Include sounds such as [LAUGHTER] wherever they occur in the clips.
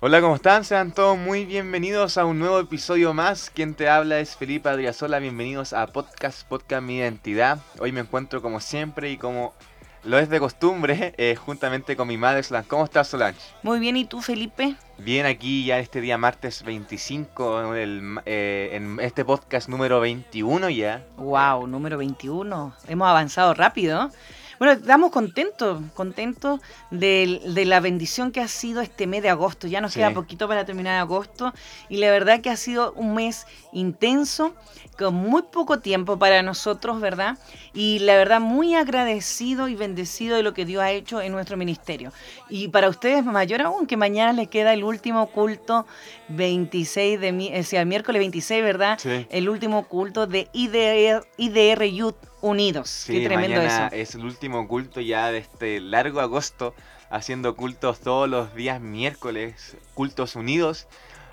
Hola, ¿cómo están? Sean todos muy bienvenidos a un nuevo episodio más. Quien te habla es Felipe Adriasola. Bienvenidos a Podcast Podcast Mi Identidad. Hoy me encuentro como siempre y como lo es de costumbre, [LAUGHS] eh, juntamente con mi madre Solange. ¿Cómo estás, Solange? Muy bien, ¿y tú, Felipe? Bien, aquí ya este día martes 25, eh, en este podcast número 21 ya. ¡Wow! Número 21. Hemos avanzado rápido. Bueno, estamos contentos, contentos de, la bendición que ha sido este mes de agosto. Ya nos queda poquito para terminar agosto y la verdad que ha sido un mes intenso, con muy poco tiempo para nosotros, ¿verdad? Y la verdad muy agradecido y bendecido de lo que Dios ha hecho en nuestro ministerio. Y para ustedes mayor aún, que mañana les queda el último culto 26 de, o sea, el miércoles 26, ¿verdad? El último culto de IDR, IDR Youth unidos. Qué tremendo mañana Es el último culto ya de este largo agosto, haciendo cultos todos los días miércoles, cultos unidos.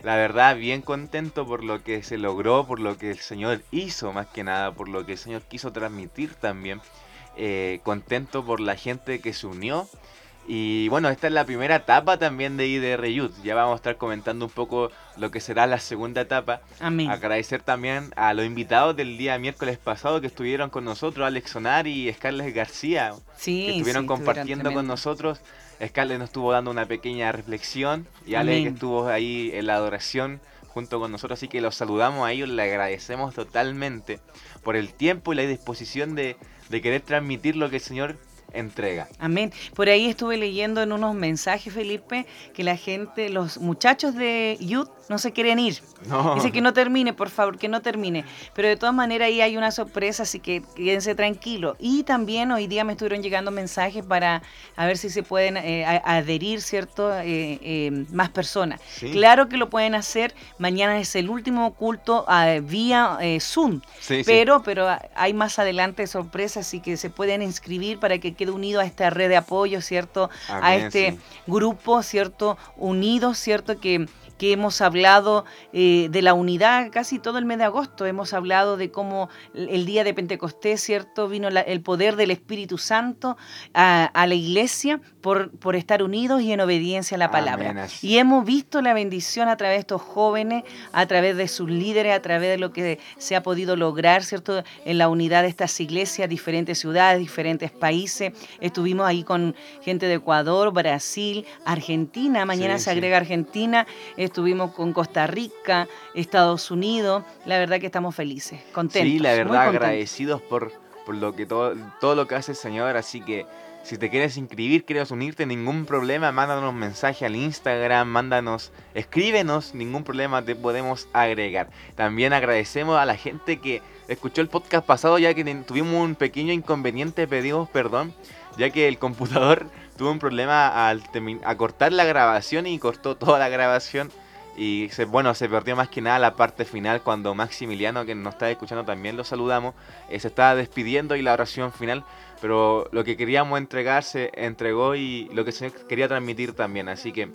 La verdad, bien contento por lo que se logró, por lo que el Señor hizo, más que nada, por lo que el Señor quiso transmitir también. Eh, contento por la gente que se unió y bueno, esta es la primera etapa también de IDR Youth. Ya vamos a estar comentando un poco lo que será la segunda etapa. Amén. Agradecer también a los invitados del día miércoles pasado que estuvieron con nosotros, Alex Sonar y Scarlett García. Sí, que estuvieron compartiendo con nosotros. Scarlett nos estuvo dando una pequeña reflexión y Alex estuvo ahí en la adoración junto con nosotros. Así que los saludamos a ellos, le agradecemos totalmente por el tiempo y la disposición de, de querer transmitir lo que el Señor entrega. Amén. Por ahí estuve leyendo en unos mensajes, Felipe, que la gente, los muchachos de Youth no se quieren ir. Dice que no termine, por favor, que no termine. Pero de todas maneras ahí hay una sorpresa, así que quédense tranquilos. Y también hoy día me estuvieron llegando mensajes para a ver si se pueden eh, adherir, ¿cierto? Eh, eh, más personas. Claro que lo pueden hacer. Mañana es el último culto vía Zoom. pero, pero hay más adelante sorpresas, así que se pueden inscribir para que quede unido a esta red de apoyo, ¿cierto? a este grupo, ¿cierto? Unidos, ¿cierto? Que que hemos hablado eh, de la unidad casi todo el mes de agosto. Hemos hablado de cómo el día de Pentecostés, ¿cierto? Vino el poder del Espíritu Santo a, la iglesia por, por, estar unidos y en obediencia a la palabra. Y hemos visto la bendición a través de estos jóvenes, a través de sus líderes, a través de lo que se ha podido lograr, ¿cierto? En la unidad de estas iglesias, diferentes ciudades, diferentes países. Estuvimos ahí con gente de Ecuador, Brasil, Argentina. Mañana se agrega Argentina estuvimos con Costa Rica, Estados Unidos. La verdad que estamos felices, contentos. Sí, la verdad, agradecidos por, por lo que todo, todo lo que hace el Señor. Así que si te quieres inscribir, quieres unirte, ningún problema, mándanos un mensaje al Instagram, mándanos, escríbenos, ningún problema, te podemos agregar. También agradecemos a la gente que escuchó el podcast pasado, ya que tuvimos un pequeño inconveniente, pedimos perdón, ya que el computador [LAUGHS] tuvo un problema al a cortar la grabación y cortó toda la grabación y se, bueno, se perdió más que nada la parte final cuando Maximiliano, que nos está escuchando también lo saludamos, eh, se estaba despidiendo y la oración final. Pero lo que queríamos entregar se entregó y lo que se quería transmitir también. Así que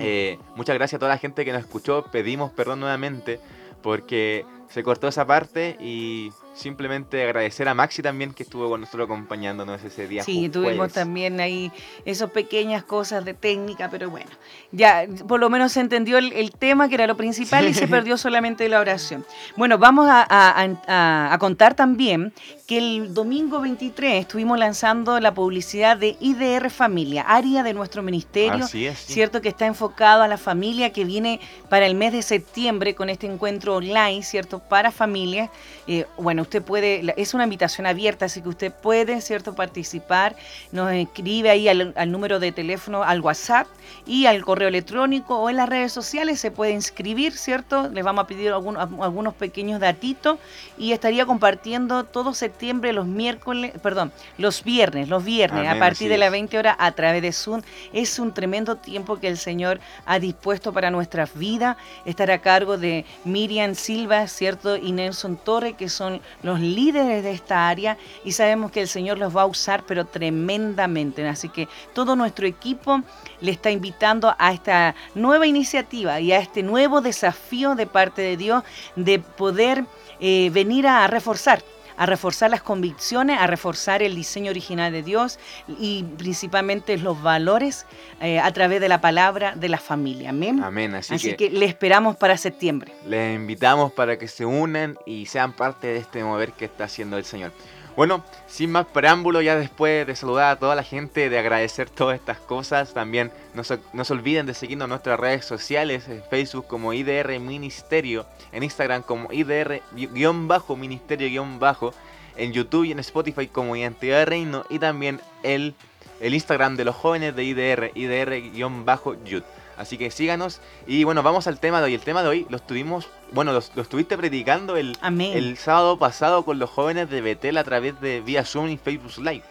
eh, muchas gracias a toda la gente que nos escuchó. Pedimos perdón nuevamente porque se cortó esa parte y simplemente agradecer a Maxi también que estuvo con nosotros acompañándonos ese día. Sí, tuvimos también ahí esas pequeñas cosas de técnica, pero bueno, ya por lo menos se entendió el, tema que era lo principal y se [LAUGHS] perdió solamente la oración. Bueno, vamos a, contar también que el domingo 23 estuvimos lanzando la publicidad de IDR Familia, área de nuestro ministerio, Así es, cierto que está enfocado a la familia que viene para el mes de septiembre con este encuentro online, cierto, para familias. Eh, bueno, usted puede, es una invitación abierta, así que usted puede, ¿cierto?, participar. Nos escribe ahí al, número de teléfono, al WhatsApp y al correo electrónico o en las redes sociales se puede inscribir, ¿cierto? Les vamos a pedir algunos pequeños datitos y estaría compartiendo todo septiembre los miércoles, perdón, los viernes, los viernes, a partir de las 20 horas a través de Zoom. Es un tremendo tiempo que el Señor ha dispuesto para nuestras vidas. Estar a cargo de Miriam Silva, ¿cierto? Y Nelson Torre, que son los líderes de esta área y sabemos que el Señor los va a usar pero tremendamente. Así que todo nuestro equipo le está invitando a esta nueva iniciativa y a este nuevo desafío de parte de Dios de poder eh, venir a reforzar a reforzar las convicciones, a reforzar el diseño original de Dios y principalmente los valores eh, a través de la palabra de la familia. Amén. Amén. Así, que, le esperamos para septiembre. Les invitamos para que se unan y sean parte de este mover que está haciendo el Señor. Bueno, sin más preámbulo, ya después de saludar a toda la gente, de agradecer [LAUGHS] todas estas cosas, también no se, no se olviden de seguirnos en nuestras redes sociales, en Facebook como IDR Ministerio, en Instagram como IDR-Ministerio-Bajo, en YouTube y en Spotify como Identidad de Reino y también el, el Instagram de los jóvenes de IDR, IDR-Youth. Así que síganos. Y bueno, vamos al tema de hoy. El tema de hoy lo estuvimos, bueno, lo, estuviste predicando el, el sábado pasado con los jóvenes de Betel a través de vía Zoom y Facebook Live.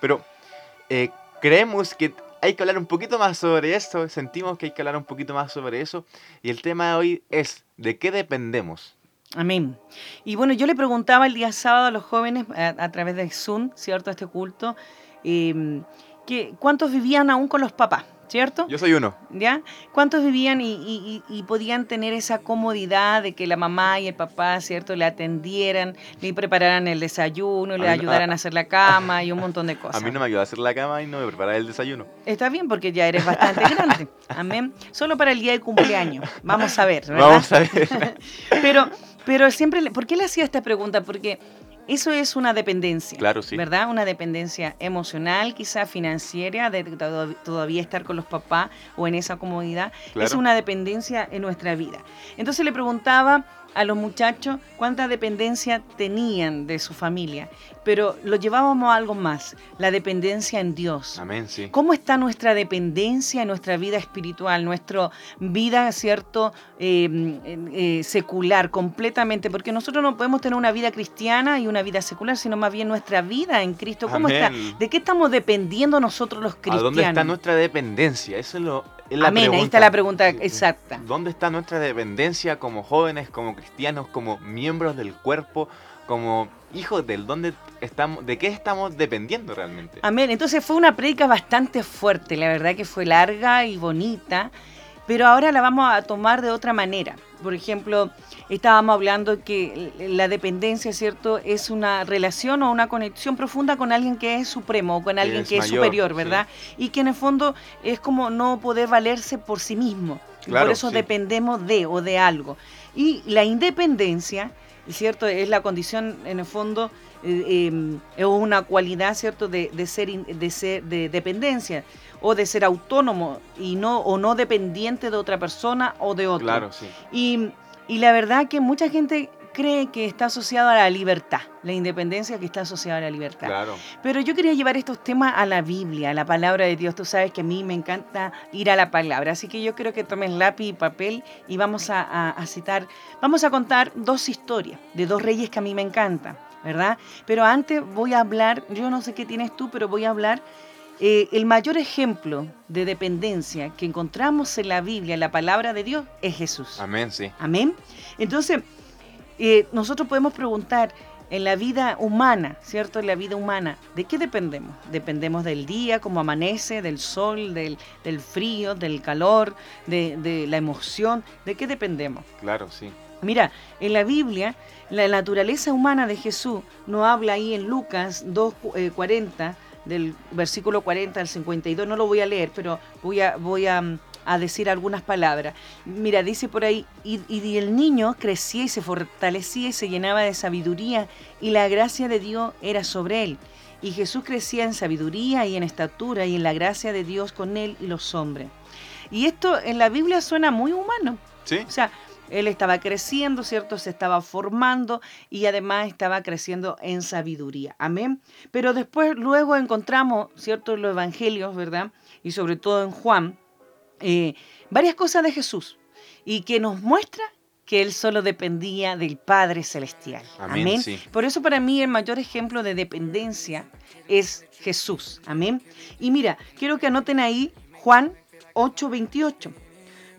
Pero eh, creemos que hay que hablar un poquito más sobre esto. Sentimos que hay que hablar un poquito más sobre eso. Y el tema de hoy es, ¿de qué dependemos? Amén. Y bueno, yo le preguntaba el día sábado a los jóvenes a, través de Zoom, ¿cierto? Este culto, eh, que cuántos vivían aún con los papás. ¿cierto? Yo soy uno. ¿Ya? ¿Cuántos vivían y, podían tener esa comodidad de que la mamá y el papá, ¿cierto? Le atendieran, le prepararan el desayuno, le ayudaran a, hacer la cama y un montón de [LAUGHS] cosas. A mí no me ayuda a hacer la cama y no me prepara el desayuno. Está bien porque ya eres bastante grande. Amén. Solo para el día de cumpleaños. Vamos a ver, ¿verdad? Vamos a ver. [LAUGHS] pero, pero siempre, ¿por qué le hacía esta pregunta? Porque eso es una dependencia. Claro, sí. ¿Verdad? Una dependencia emocional, quizá financiera, de todavía estar con los papás o en esa comodidad. Es una dependencia en nuestra vida. Entonces le preguntaba a los muchachos cuánta dependencia tenían de su familia, pero lo llevábamos a algo más, la dependencia en Dios. Amén, sí. ¿Cómo está nuestra dependencia en nuestra vida espiritual, nuestra vida, cierto, em, eh, secular, completamente? Porque nosotros no podemos tener una vida cristiana y una vida secular, sino más bien nuestra vida en Cristo. ¿Cómo está? ¿De qué estamos dependiendo nosotros los cristianos? ¿A dónde está nuestra dependencia? Eso es lo Amén, ahí está la pregunta exacta. ¿Dónde está nuestra dependencia como jóvenes, como cristianos, como miembros del cuerpo, como hijos del dónde estamos, de qué estamos dependiendo realmente? Amén. Entonces fue una prédica bastante fuerte, la verdad que fue larga y bonita, pero ahora la vamos a tomar de otra manera. Por ejemplo, estábamos hablando que la dependencia, ¿cierto? Es una relación o una conexión profunda con alguien que es supremo, o con alguien que es, superior, ¿verdad? Y que en el fondo es como no poder valerse por sí mismo. por eso dependemos de o de algo. Y la independencia, ¿cierto? Es la condición, en el fondo, eh, em, es una cualidad, ¿cierto?, de, ser, de ser de dependencia o de ser autónomo y no o no dependiente de otra persona o de otro. Claro, sí. Y, y la verdad que mucha gente cree que está asociado a la libertad, la independencia que está asociada a la libertad. Claro. Pero yo quería llevar estos temas a la Biblia, a la palabra de Dios. Tú sabes que a mí me encanta ir a la palabra, así que yo creo que tomes lápiz y papel y vamos a, citar, vamos a contar dos historias de dos reyes que a mí me encantan, ¿verdad? Pero antes voy a hablar, yo no sé qué tienes tú, pero voy a hablar eh, el mayor ejemplo de dependencia que encontramos en la Biblia, en la palabra de Dios, es Jesús. Amén, sí. Amén. Entonces, eh, nosotros podemos preguntar en la vida humana, ¿cierto? En la vida humana, ¿de qué dependemos? Dependemos del día, como amanece, del sol, del, frío, del calor, de, la emoción. ¿De qué dependemos? Claro, sí. Mira, en la Biblia, la naturaleza humana de Jesús nos habla ahí en Lucas 2.40 del versículo 40 al 52, no lo voy a leer, pero voy a, voy a, decir algunas palabras. Mira, dice por ahí, y, y, el niño crecía y se fortalecía y se llenaba de sabiduría, y la gracia de Dios era sobre él. Y Jesús crecía en sabiduría y en estatura y en la gracia de Dios con él y los hombres. Y esto en la Biblia suena muy humano. Sí. O sea, él estaba creciendo, ¿cierto? Se estaba formando y además estaba creciendo en sabiduría. Amén. Pero después, luego encontramos, ¿cierto? En los evangelios, ¿verdad? Y sobre todo en Juan, eh, varias cosas de Jesús y que nos muestra que él solo dependía del Padre Celestial. Amén. Por eso para mí el mayor ejemplo de dependencia es Jesús. Amén. Y mira, quiero que anoten ahí Juan 8:28.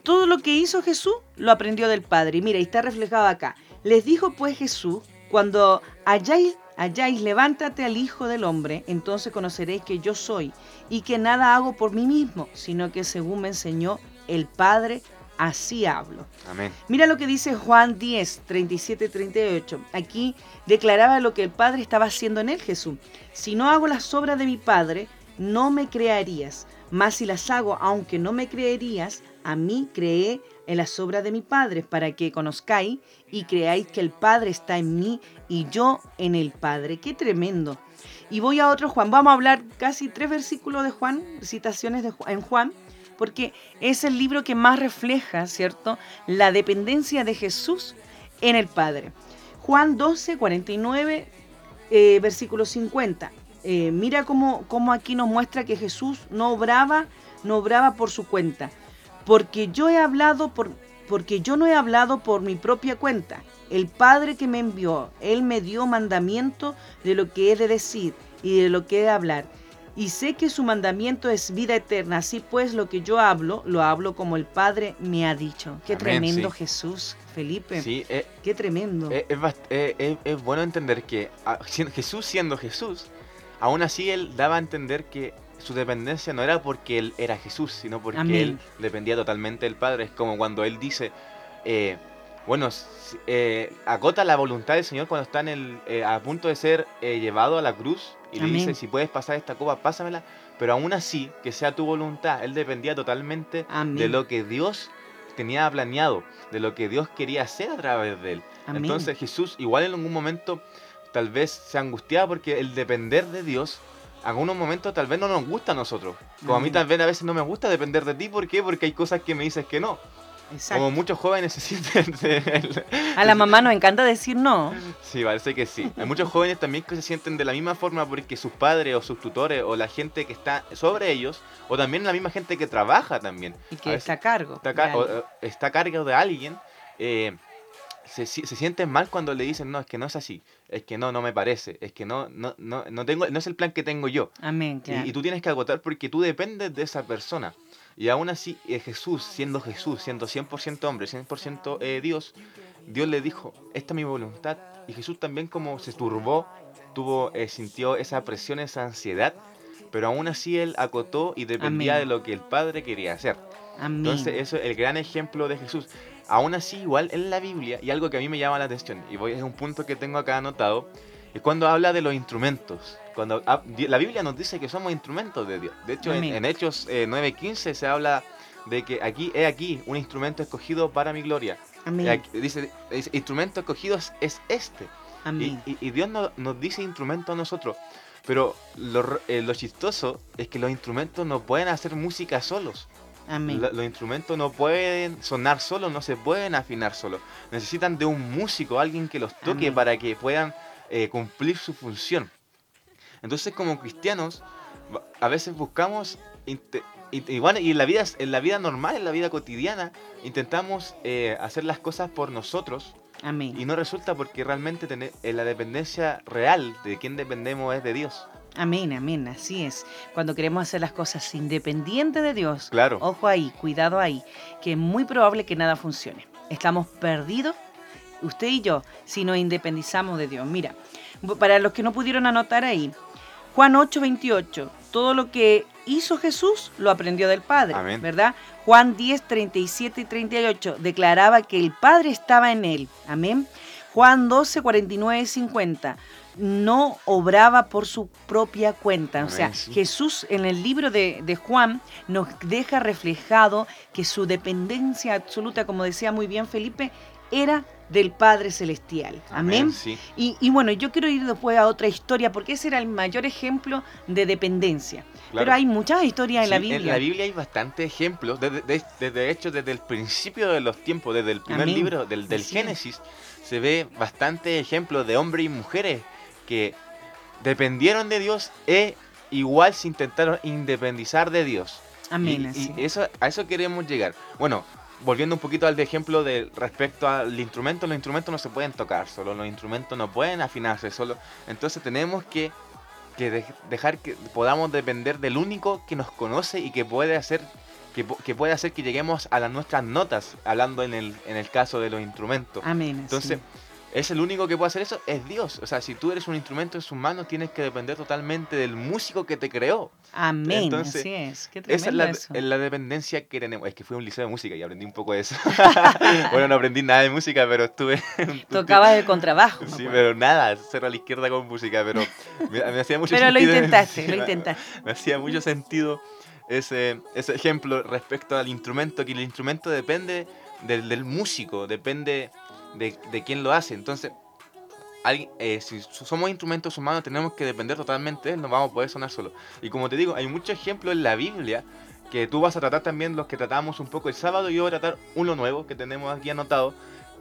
Todo lo que hizo Jesús lo aprendió del Padre. Y mira, está reflejado acá. Les dijo pues Jesús, cuando halláis, halláis, levántate al Hijo del Hombre, entonces conoceréis que yo soy y que nada hago por mí mismo, sino que según me enseñó el Padre, así hablo. Amén. Mira lo que dice Juan 10, 37, 38. Aquí declaraba lo que el Padre estaba haciendo en él, Jesús. Si no hago las obras de mi Padre, no me creerías. Mas si las hago, aunque no me creerías, a mí creé en las obras de mi Padre, para que conozcáis y creáis que el Padre está en mí y yo en el Padre. Qué tremendo. Y voy a otro Juan. Vamos a hablar casi tres versículos de Juan, citaciones de, en Juan, porque es el libro que más refleja, ¿cierto?, la dependencia de Jesús en el Padre. Juan 12, 49, eh, versículo 50. Eh, mira cómo, cómo aquí nos muestra que Jesús no obraba, no obraba por su cuenta. Porque yo he hablado por, porque yo no he hablado por mi propia cuenta. El Padre que me envió, Él me dio mandamiento de lo que he de decir y de lo que he de hablar. Y sé que su mandamiento es vida eterna. Así pues, lo que yo hablo, lo hablo como el Padre me ha dicho. Qué tremendo Jesús, Felipe. Sí, eh, Qué tremendo. Eh, eh, es, bueno entender que ah, Jesús siendo Jesús, aún así Él daba a entender que su dependencia no era porque él era Jesús, sino porque él dependía totalmente del Padre. Es como cuando él dice, eh, bueno, eh, agota la voluntad del Señor cuando está en el, eh, a punto de ser llevado a la cruz y le dice, si puedes pasar esta copa, pásamela, pero aún así, que sea tu voluntad. Él dependía totalmente de lo que Dios tenía planeado, de lo que Dios quería hacer a través de él. Entonces Jesús igual en algún momento tal vez se angustiaba porque el depender de Dios algunos momentos tal vez no nos gusta a nosotros. Como a mí tal vez a veces no me gusta depender de ti. ¿Por qué? Porque hay cosas que me dices que no. Exacto. Como muchos jóvenes se sienten... [LAUGHS] a la mamá nos encanta decir no. Sí, parece que sí. Hay muchos jóvenes también que se sienten de la misma forma porque sus padres o sus tutores o la gente que está sobre ellos, o también la misma gente que trabaja también. Y que está a cargo. Está, o, está a cargo de alguien. Eh, se, se, sienten mal cuando le dicen, no, es que no es así, es que no, no me parece, es que no, no, no, no, tengo, no es el plan que tengo yo. Amén. Y, tú tienes que agotar porque tú dependes de esa persona. Y aún así, eh, Jesús, siendo Jesús, siendo 100% hombre, 100% eh, Dios, Dios le dijo, esta es mi voluntad. Y Jesús también como se turbó, tuvo, eh, sintió esa presión, esa ansiedad, pero aún así él acotó y dependía de lo que el Padre quería hacer. Amén. Entonces, eso es el gran ejemplo de Jesús. Aún así, igual en la Biblia, y algo que a mí me llama la atención, y voy, es un punto que tengo acá anotado, es cuando habla de los instrumentos. Cuando la Biblia nos dice que somos instrumentos de Dios. De hecho, en, Hechos 9:15 eh, se habla de que aquí he aquí un instrumento escogido para mi gloria. dice, instrumento escogido es, este. Y, Dios nos dice instrumento a nosotros. Pero lo, eh, lo chistoso es que los instrumentos no pueden hacer música solos los instrumentos no pueden sonar solos, no se pueden afinar solos. Necesitan de un músico, alguien que los toque para que puedan eh, cumplir su función. Entonces, como cristianos, a veces buscamos y, y en la vida en la vida normal, en la vida cotidiana, intentamos eh, hacer las cosas por nosotros. Y no resulta porque realmente tener, eh, la dependencia real de quien dependemos es de Dios. Amén, amén, así es. Cuando queremos hacer las cosas independientes de Dios, claro. ojo ahí, cuidado ahí, que es muy probable que nada funcione. Estamos perdidos, usted y yo, si nos independizamos de Dios. Mira, para los que no pudieron anotar ahí, Juan 8, 28, todo lo que hizo Jesús lo aprendió del Padre, Amén. ¿verdad? Juan 10, 37 y 38 declaraba que el Padre estaba en él. Amén. Juan 12, 49 y 50 no obraba por su propia cuenta. O sea, Jesús en el libro de, Juan nos deja reflejado que su dependencia absoluta, como decía muy bien Felipe, era del Padre Celestial. Amén. y, bueno, yo quiero ir después a otra historia porque ese era el mayor ejemplo de dependencia. Pero hay muchas historias en la Biblia. En la Biblia hay bastantes ejemplos, de, hecho desde el principio de los tiempos, desde el primer libro del, del Génesis, se ve bastantes ejemplos de hombres y mujeres que dependieron de Dios e igual se intentaron independizar de Dios. Amén. Y, eso, a eso queremos llegar. Bueno, volviendo un poquito al ejemplo de respecto al instrumento, los instrumentos no se pueden tocar solo, los instrumentos no pueden afinarse solo. Entonces tenemos que, dejar que podamos depender del único que nos conoce y que puede hacer que, puede hacer que lleguemos a las nuestras notas, hablando en el, en el caso de los instrumentos. Amén. Entonces, es el único que puede hacer eso, es Dios. O sea, si tú eres un instrumento en sus manos, tienes que depender totalmente del músico que te creó. Amén. Entonces, así es. Qué esa es la, la, dependencia que tenemos. Es que fui a un liceo de música y aprendí un poco de eso. [LAUGHS] bueno, no aprendí nada de música, pero estuve. [LAUGHS] Tocabas el contrabajo. Sí, pero nada, cero a la izquierda con música, pero me, hacía mucho pero sentido. Pero lo [LAUGHS] intentaste, lo intentaste. Me, hacía mucho sentido ese, ese ejemplo respecto al instrumento, que el instrumento depende del, del músico, depende de, de quién lo hace. Entonces, alguien, eh, si somos instrumentos humanos tenemos que depender totalmente de él, no vamos a poder sonar solo. Y como te digo, hay muchos ejemplos en la Biblia que tú vas a tratar también los que tratamos un poco el sábado yo voy a tratar uno nuevo que tenemos aquí anotado.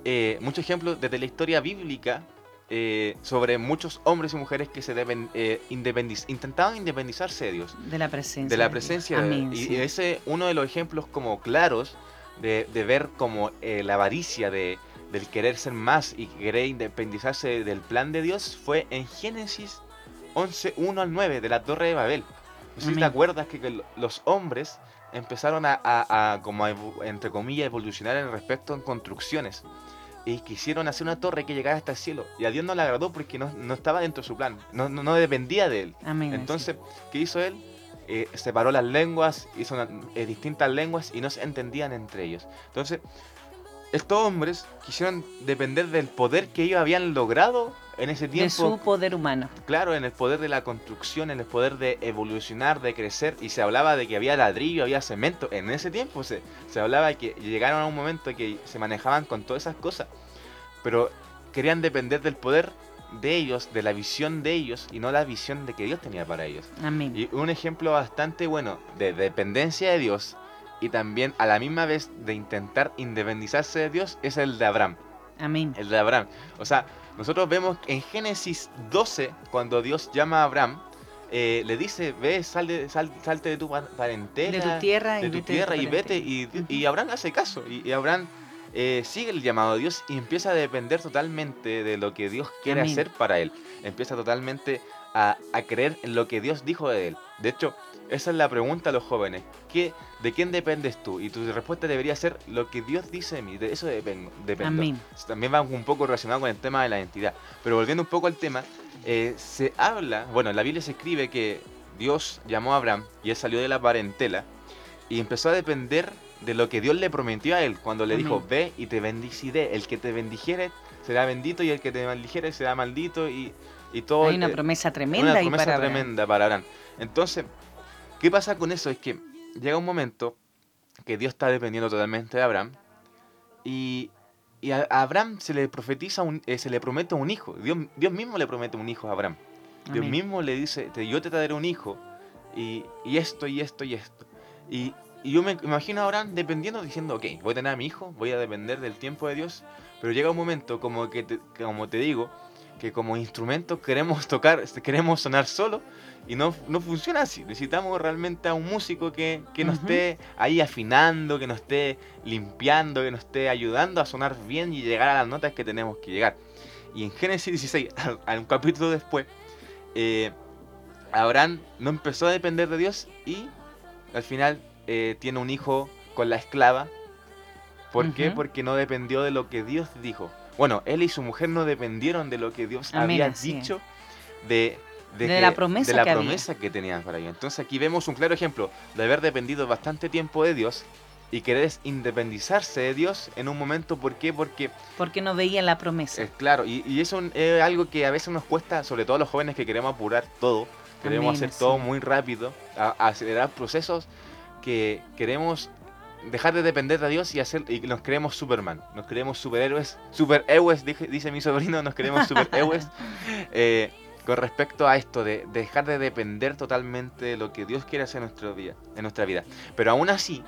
Eh, muchos ejemplos desde la historia bíblica eh, sobre muchos hombres y mujeres que se deben eh, intentaban independizarse de Dios. De la presencia. De la presencia de Dios. Y ese uno de los ejemplos como claros de, de ver como la avaricia de, del querer ser más y querer independizarse del plan de Dios fue en Génesis 11, 1 al 9 de la Torre de Babel. No sé si te acuerdas que, los hombres empezaron a, como entre comillas, evolucionar en respecto en construcciones. Y quisieron hacer una torre que llegara hasta el cielo. Y a Dios no le agradó porque no, estaba dentro de su plan. No, no, dependía de él. Entonces, ¿qué hizo él? Eh, separó las lenguas, hizo eh, distintas lenguas y no se entendían entre ellos. Entonces, estos hombres quisieron depender del poder que ellos habían logrado en ese tiempo. De su poder humano. Claro, en el poder de la construcción, en el poder de evolucionar, de crecer. Y se hablaba de que había ladrillo, había cemento. En ese tiempo se, se hablaba de que llegaron a un momento que se manejaban con todas esas cosas. Pero querían depender del poder de ellos, de la visión de ellos y no la visión de que Dios tenía para ellos. Amén. Y un ejemplo bastante bueno de dependencia de Dios y también a la misma vez de intentar independizarse de Dios es el de Abraham. Amén. El de Abraham. O sea, nosotros vemos en Génesis 12, cuando Dios llama a Abraham, eh, le dice, ve, sal de, salte de tu parentela, de tu tierra, de y, tu vete tierra y vete. Y, Abraham hace caso. Y, Abraham eh, sigue el llamado de Dios y empieza a depender totalmente de lo que Dios quiere hacer para él. Empieza totalmente a, a creer en lo que Dios dijo de él. De hecho, esa es la pregunta a los jóvenes. ¿Qué, ¿De quién dependes tú? Y tu respuesta debería ser lo que Dios dice de mí. De eso dependo. También va un poco relacionado con el tema de la identidad. Pero volviendo un poco al tema, eh, se habla, bueno, en la Biblia se escribe que Dios llamó a Abraham y él salió de la parentela y empezó a depender de lo que Dios le prometió a él cuando le dijo, ve y te bendiciré. El que te bendijere será bendito y el que te maldijere será maldito y, y todo. Hay una promesa tremenda. Una promesa tremenda para Abraham. Entonces, ¿Qué pasa con eso? Es que llega un momento que Dios está dependiendo totalmente de Abraham y, a Abraham se le profetiza, un, eh, se le promete un hijo. Dios, Dios mismo le promete un hijo a Abraham. Dios mismo le dice, yo te daré un hijo y, esto y esto y esto. Y, yo me imagino a Abraham dependiendo, diciendo, ok, voy a tener a mi hijo, voy a depender del tiempo de Dios, pero llega un momento, como, que como te digo, que como instrumento queremos tocar, queremos sonar solo y no, no funciona así. Necesitamos realmente a un músico que, que nos esté ahí afinando, que nos esté limpiando, que nos esté ayudando a sonar bien y llegar a las notas que tenemos que llegar. Y en Génesis 16, [LAUGHS] a un capítulo después, eh, Abraham no empezó a depender de Dios y al final eh, tiene un hijo con la esclava. ¿Por qué? Porque no dependió de lo que Dios dijo. Bueno, él y su mujer no dependieron de lo que Dios había dicho de de, la promesa, de la que, promesa que tenían para ellos. Entonces aquí vemos un claro ejemplo de haber dependido bastante tiempo de Dios y querer independizarse de Dios en un momento. ¿Por qué? Porque... Porque no veían la promesa. Es claro, y, eso es algo que a veces nos cuesta, sobre todo a los jóvenes que queremos apurar todo, queremos hacer todo muy rápido, acelerar procesos que queremos dejar de depender de Dios y hacer y nos creemos Superman, nos creemos superhéroes, superhéroes, dice, dice mi sobrino, nos creemos superhéroes. [LAUGHS] eh, con respecto a esto de, dejar de depender totalmente de lo que Dios quiere hacer en, nuestro día, en nuestra vida. Pero aún así,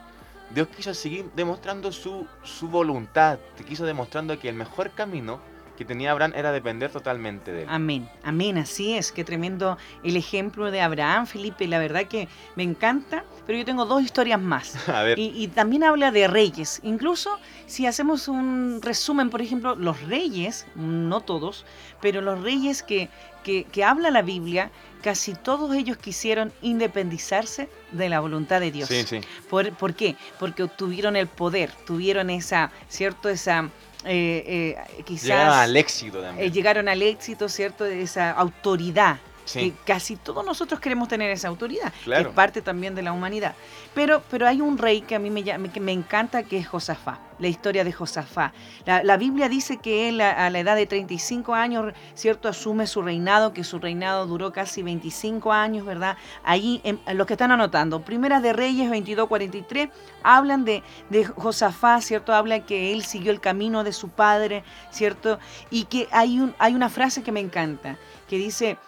Dios quiso seguir demostrando su, su voluntad, quiso demostrando que el mejor camino que tenía Abraham era depender totalmente de él. Amén, amén, así es, qué tremendo el ejemplo de Abraham, Felipe, la verdad que me encanta, pero yo tengo dos historias más. [LAUGHS] A ver. Y, y, también habla de reyes, incluso si hacemos un resumen, por ejemplo, los reyes, no todos, pero los reyes que, que, que habla la Biblia, casi todos ellos quisieron independizarse de la voluntad de Dios. Sí, sí. ¿Por, ¿Por, qué? Porque obtuvieron el poder, tuvieron esa, ¿cierto? Esa eh, eh, quizás... Llegaron al éxito también. llegaron al éxito, ¿cierto? De esa autoridad que casi todos nosotros queremos tener esa autoridad, que es parte también de la humanidad. Pero, pero hay un rey que a mí me, que me encanta, que es Josafá, la historia de Josafá. La, Biblia dice que él a, la edad de 35 años, ¿cierto?, asume su reinado, que su reinado duró casi 25 años, ¿verdad? Ahí, en, los que están anotando, Primera de Reyes 22-43, hablan de, de Josafá, ¿cierto? Habla que él siguió el camino de su padre, ¿cierto? Y que hay, un, hay una frase que me encanta, que dice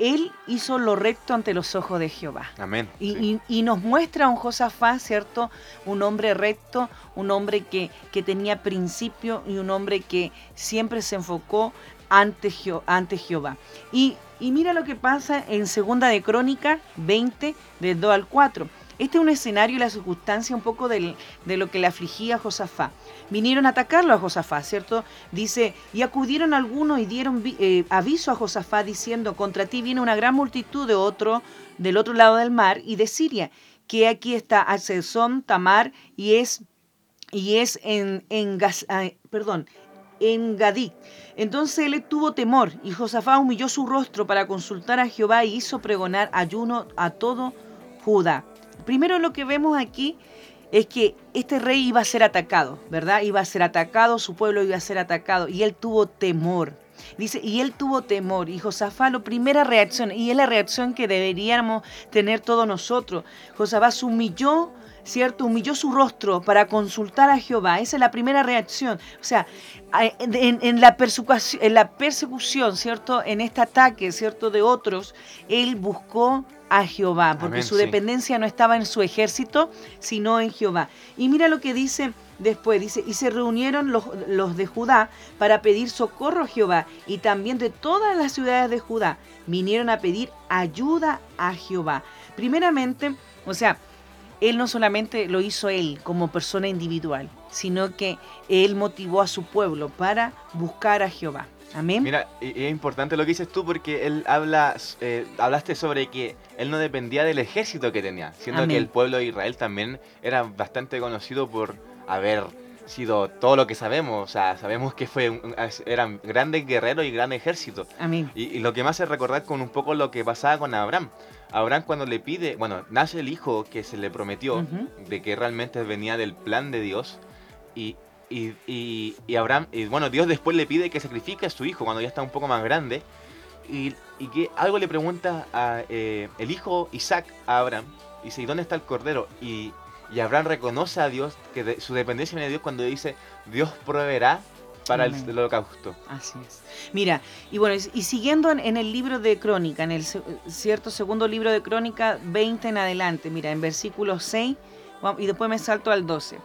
él hizo lo recto ante los ojos de Jehová. Amén. Y, nos muestra a un Josafá, ¿cierto? Un hombre recto, un hombre que, que tenía principio y un hombre que siempre se enfocó ante, ante Jehová. Y, y, mira lo que pasa en Segunda de Crónica 20, del 2 al 4. Este es un escenario y la circunstancia un poco de lo que le afligía a Josafá. Vinieron a atacarlo a Josafá, ¿cierto? Dice, y acudieron algunos y dieron eh, aviso a Josafá diciendo, contra ti viene una gran multitud de otro, del otro lado del mar y de Siria, que aquí está Asesón, Tamar, y es, y es en, en ah, perdón, en Gadí. Entonces él tuvo temor y Josafá humilló su rostro para consultar a Jehová y hizo pregonar ayuno a todo Judá. Primero lo que vemos aquí es que este rey iba a ser atacado, ¿verdad? Iba a ser atacado, su pueblo iba a ser atacado y él tuvo temor. Dice, y él tuvo temor. Y Josafá, la primera reacción, y es la reacción que deberíamos tener todos nosotros. Josafá se humilló, ¿cierto? Humilló su rostro para consultar a Jehová. Esa es la primera reacción. O sea, en, la, persecución, en la persecución, ¿cierto? En este ataque, ¿cierto? De otros, él buscó a Jehová, porque su dependencia no estaba en su ejército, sino en Jehová. Y mira lo que dice después, dice, y se reunieron los, los de Judá para pedir socorro a Jehová, y también de todas las ciudades de Judá vinieron a pedir ayuda a Jehová. Primeramente, o sea, él no solamente lo hizo él como persona individual, sino que él motivó a su pueblo para buscar a Jehová. Amén. Mira, es importante lo que dices tú porque él habla, eh, hablaste sobre que él no dependía del ejército que tenía, siendo que el pueblo de Israel también era bastante conocido por haber sido todo lo que sabemos, o sea, sabemos que fue eran grandes guerreros y gran ejército. Amén. Y, lo que me hace recordar con un poco lo que pasaba con Abraham. Abraham cuando le pide, bueno, nace el hijo que se le prometió, de que realmente venía del plan de Dios, y y, y, Abraham, y bueno, Dios después le pide que sacrifique a su hijo cuando ya está un poco más grande. Y, que algo le pregunta a eh, el hijo Isaac a Abraham. Y dice, ¿y dónde está el cordero? Y, Abraham reconoce a Dios, que su dependencia viene de Dios cuando dice, Dios proveerá para el, holocausto. Así es. Mira, y bueno, y siguiendo en, el libro de Crónica, en el cierto segundo libro de Crónica 20 en adelante, mira, en versículo 6, y después me salto al 12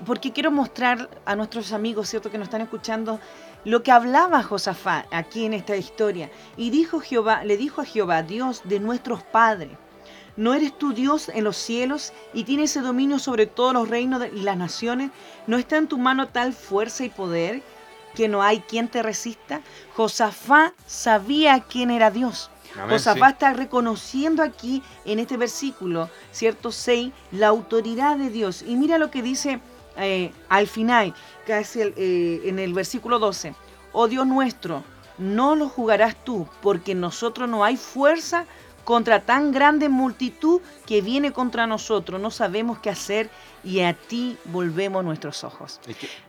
porque quiero mostrar a nuestros amigos, ¿cierto?, que nos están escuchando, lo que hablaba Josafá aquí en esta historia. Y dijo Jehová, le dijo a Jehová, Dios de nuestros padres, ¿no eres tú Dios en los cielos y tienes ese dominio sobre todos los reinos y las naciones? ¿No está en tu mano tal fuerza y poder que no hay quien te resista? Josafá sabía quién era Dios. Josafá está reconociendo aquí en este versículo, ¿cierto? 6, la autoridad de Dios. Y mira lo que dice eh, al final, casi eh, en el versículo 12, oh Dios nuestro, no lo jugarás tú, porque en nosotros no hay fuerza contra tan grande multitud que viene contra nosotros. No sabemos qué hacer y a ti volvemos nuestros ojos.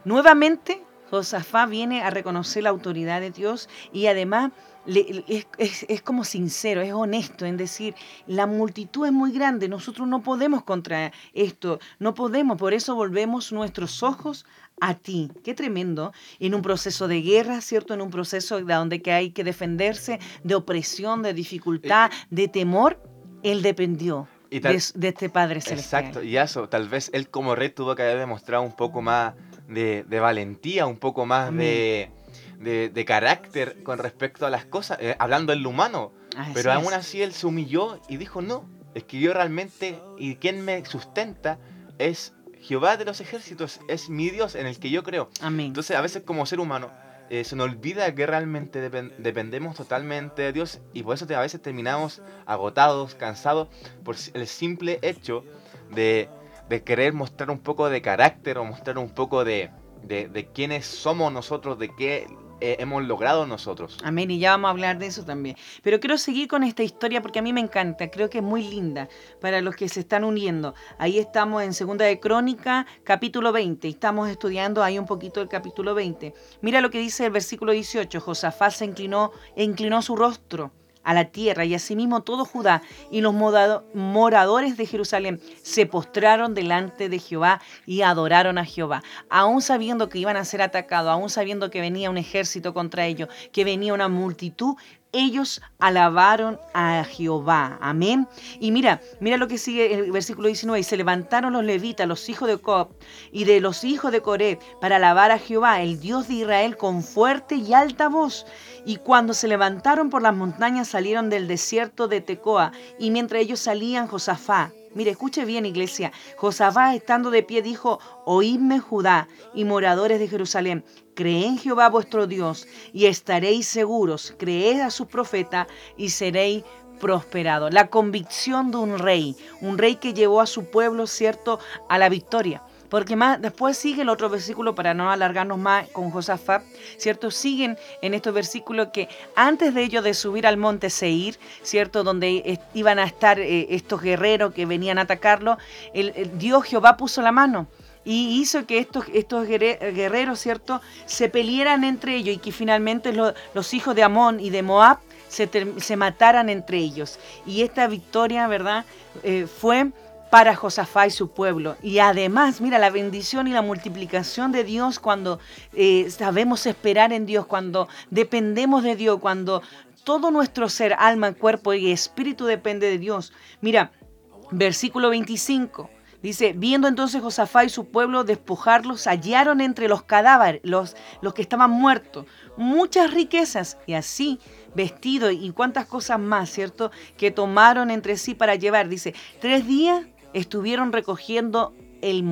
Nuevamente, Josafá viene a reconocer la autoridad de Dios y además es, como sincero, es honesto en decir, la multitud es muy grande, nosotros no podemos contra esto, no podemos, por eso volvemos nuestros ojos a ti. Qué tremendo, en un proceso de guerra, ¿cierto? En un proceso de donde que hay que defenderse, de opresión, de dificultad, de temor, él dependió. de, este Padre Celestial. Exacto, y eso, tal vez él como rey tuvo que haber demostrado un poco más de, valentía, un poco más de de, carácter con respecto a las cosas, eh, hablando en lo humano. Pero aún así él se humilló y dijo, no, es que yo realmente, y quien me sustenta es Jehová de los ejércitos, es mi Dios en el que yo creo. Entonces a veces como ser humano eh, se nos olvida que realmente dependemos totalmente de Dios y por eso a veces terminamos agotados, cansados, por el simple hecho de, de querer mostrar un poco de carácter o mostrar un poco de, de, de quiénes somos nosotros, de qué eh, hemos logrado nosotros. Amén, y ya vamos a hablar de eso también. Pero quiero seguir con esta historia porque a mí me encanta, creo que es muy linda para los que se están uniendo. Ahí estamos en Segunda de Crónica, capítulo 20, estamos estudiando ahí un poquito el capítulo 20. Mira lo que dice el versículo 18, Josafat se inclinó, inclinó su rostro a la tierra, y asimismo todo Judá y los moradores de Jerusalén se postraron delante de Jehová y adoraron a Jehová, aún sabiendo que iban a ser atacados, aún sabiendo que venía un ejército contra ellos, que venía una multitud, ellos alabaron a Jehová. Amén. Y mira, mira lo que sigue el versículo 19. Y se levantaron los levitas, los hijos de Cob y de los hijos de Coré, para alabar a Jehová, el Dios de Israel, con fuerte y alta voz. Y cuando se levantaron por las montañas, salieron del desierto de Tecoa. Y mientras ellos salían, Josafá, Mire, escuche bien, iglesia. Josafá, estando de pie, dijo: Oídme, Judá y moradores de Jerusalén. Creed en Jehová vuestro Dios y estaréis seguros. Creed a su profeta y seréis prosperados. La convicción de un rey, un rey que llevó a su pueblo, cierto, a la victoria. Porque más después sigue el otro versículo para no alargarnos más con Josafat, ¿cierto? Siguen en estos versículos que antes de ellos de subir al monte Seir, ¿cierto? Donde iban a estar eh, estos guerreros que venían a atacarlo, el, Dios Jehová puso la mano y hizo que estos, estos guerreros, ¿cierto?, se pelearan entre ellos y que finalmente los hijos de Amón y de Moab se, se, mataran entre ellos. Y esta victoria, ¿verdad?, eh, fue para Josafá y su pueblo. Y además, mira, la bendición y la multiplicación de Dios cuando eh, sabemos esperar en Dios, cuando dependemos de Dios, cuando todo nuestro ser, alma, cuerpo y espíritu depende de Dios. Mira, versículo 25. Dice, viendo entonces Josafá y su pueblo despojarlos, hallaron entre los cadáveres, los, los que estaban muertos, muchas riquezas y así vestidos y cuantas cosas más, ¿cierto? Que tomaron entre sí para llevar. Dice, tres días estuvieron recogiendo el,